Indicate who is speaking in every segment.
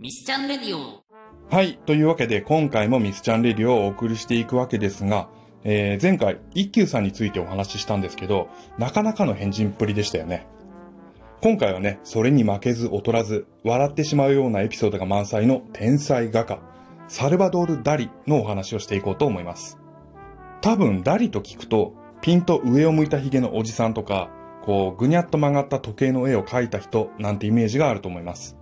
Speaker 1: ミスチャンレディオ。
Speaker 2: はい。というわけで、今回もミスチャンレディオをお送りしていくわけですが、えー、前回、一休さんについてお話ししたんですけど、なかなかの変人っぷりでしたよね。今回はね、それに負けず劣らず、笑ってしまうようなエピソードが満載の天才画家、サルバドール・ダリのお話をしていこうと思います。多分、ダリと聞くと、ピンと上を向いたヒゲのおじさんとか、こう、ぐにゃっと曲がった時計の絵を描いた人なんてイメージがあると思います。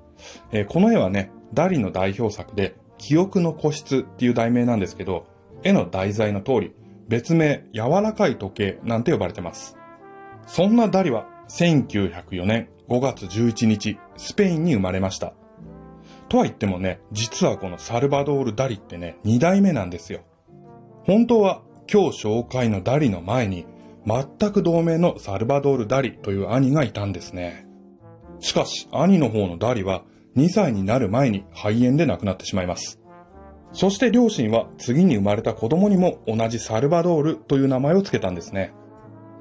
Speaker 2: えーこの絵はね、ダリの代表作で、記憶の個室っていう題名なんですけど、絵の題材の通り、別名、柔らかい時計なんて呼ばれてます。そんなダリは、1904年5月11日、スペインに生まれました。とは言ってもね、実はこのサルバドール・ダリってね、二代目なんですよ。本当は、今日紹介のダリの前に、全く同名のサルバドール・ダリという兄がいたんですね。しかし、兄の方のダリは、2歳になる前に肺炎で亡くなってしまいます。そして両親は次に生まれた子供にも同じサルバドールという名前を付けたんですね。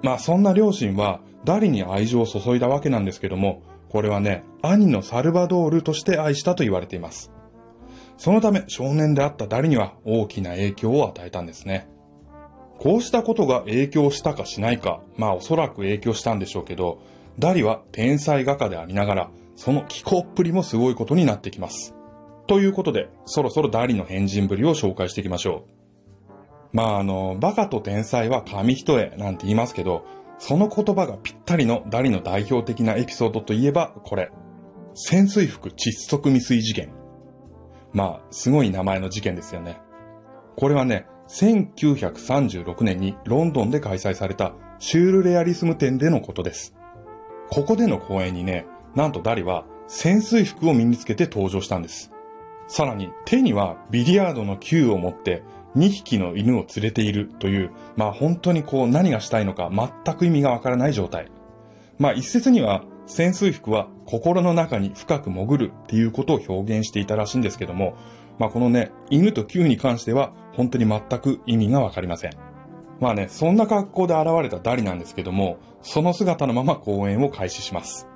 Speaker 2: まあそんな両親はダリに愛情を注いだわけなんですけども、これはね、兄のサルバドールとして愛したと言われています。そのため少年であったダリには大きな影響を与えたんですね。こうしたことが影響したかしないか、まあおそらく影響したんでしょうけど、ダリは天才画家でありながら、その気候っぷりもすごいことになってきます。ということで、そろそろダリの変人ぶりを紹介していきましょう。まああの、バカと天才は紙一重なんて言いますけど、その言葉がぴったりのダリの代表的なエピソードといえばこれ。潜水服窒息未遂事件。まあ、すごい名前の事件ですよね。これはね、1936年にロンドンで開催されたシュールレアリスム展でのことです。ここでの公演にね、なんとダリは潜水服を身につけて登場したんです。さらに手にはビリヤードの球を持って2匹の犬を連れているという、まあ本当にこう何がしたいのか全く意味がわからない状態。まあ一説には潜水服は心の中に深く潜るっていうことを表現していたらしいんですけども、まあこのね、犬と球に関しては本当に全く意味がわかりません。まあね、そんな格好で現れたダリなんですけども、その姿のまま公演を開始します。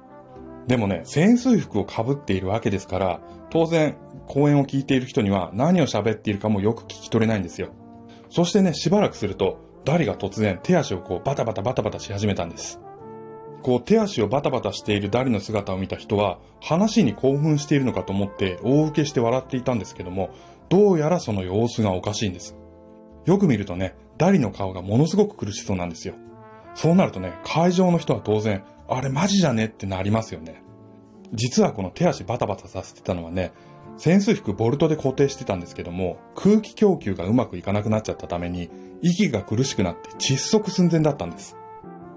Speaker 2: でもね、潜水服を被っているわけですから、当然、公演を聞いている人には何を喋っているかもよく聞き取れないんですよ。そしてね、しばらくすると、ダリが突然手足をこうバタバタバタバタし始めたんです。こう手足をバタバタしているダリの姿を見た人は、話に興奮しているのかと思って大受けして笑っていたんですけども、どうやらその様子がおかしいんです。よく見るとね、ダリの顔がものすごく苦しそうなんですよ。そうなるとね、会場の人は当然、あれマジじゃねってなりますよね。実はこの手足バタバタさせてたのはね、潜水服ボルトで固定してたんですけども、空気供給がうまくいかなくなっちゃったために、息が苦しくなって窒息寸前だったんです。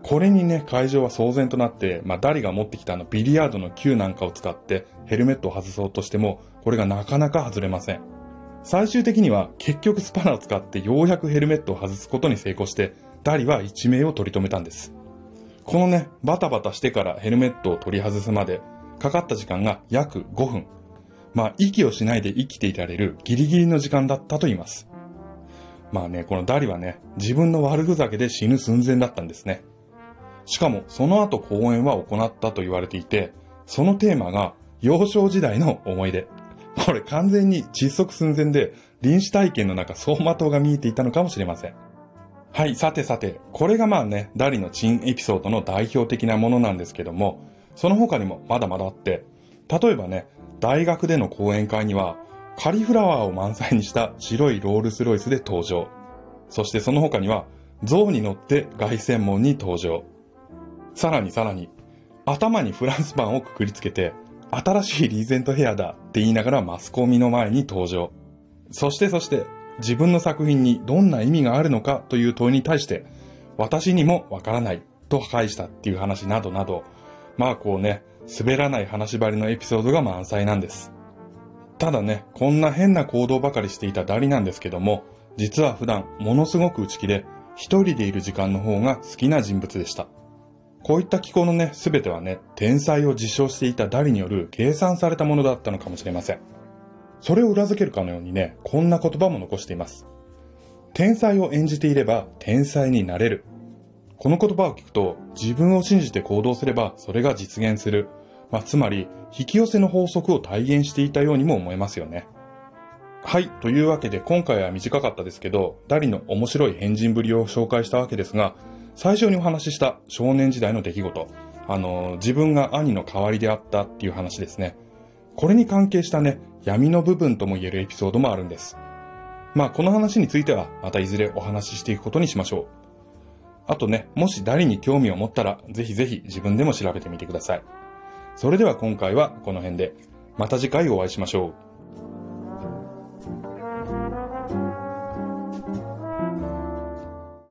Speaker 2: これにね、会場は騒然となって、まあ、ダリが持ってきたあのビリヤードの球なんかを使ってヘルメットを外そうとしても、これがなかなか外れません。最終的には結局スパナを使ってようやくヘルメットを外すことに成功して、ダリは一命を取り留めたんです。このね、バタバタしてからヘルメットを取り外すまで、かかった時間が約5分。まあ、息をしないで生きていられるギリギリの時間だったと言います。まあね、このダリはね、自分の悪ふざけで死ぬ寸前だったんですね。しかも、その後公演は行ったと言われていて、そのテーマが幼少時代の思い出。これ完全に窒息寸前で、臨死体験の中走馬灯が見えていたのかもしれません。はい、さてさて、これがまあね、ダリのチンエピソードの代表的なものなんですけども、その他にもまだまだあって、例えばね、大学での講演会には、カリフラワーを満載にした白いロールスロイスで登場。そしてその他には、象に乗って凱旋門に登場。さらにさらに、頭にフランスパンをくくりつけて、新しいリーゼントヘアだって言いながらマスコミの前に登場。そしてそして、自分の作品にどんな意味があるのかという問いに対して、私にもわからないと返したっていう話などなど、まあこうね、滑らない話ばりのエピソードが満載なんです。ただね、こんな変な行動ばかりしていたダリなんですけども、実は普段ものすごく内気で、一人でいる時間の方が好きな人物でした。こういった気候のね、すべてはね、天才を実証していたダリによる計算されたものだったのかもしれません。それを裏付けるかのようにね、こんな言葉も残しています。天才を演じていれば天才になれる。この言葉を聞くと、自分を信じて行動すればそれが実現する。まあ、つまり、引き寄せの法則を体現していたようにも思えますよね。はい。というわけで今回は短かったですけど、ダリの面白い変人ぶりを紹介したわけですが、最初にお話しした少年時代の出来事、あの、自分が兄の代わりであったっていう話ですね。これに関係したね、闇の部分とも言えるエピソードもあるんです。まあこの話についてはまたいずれお話ししていくことにしましょう。あとね、もし誰に興味を持ったら、ぜひぜひ自分でも調べてみてください。それでは今回はこの辺で、また次回お会いしましょう。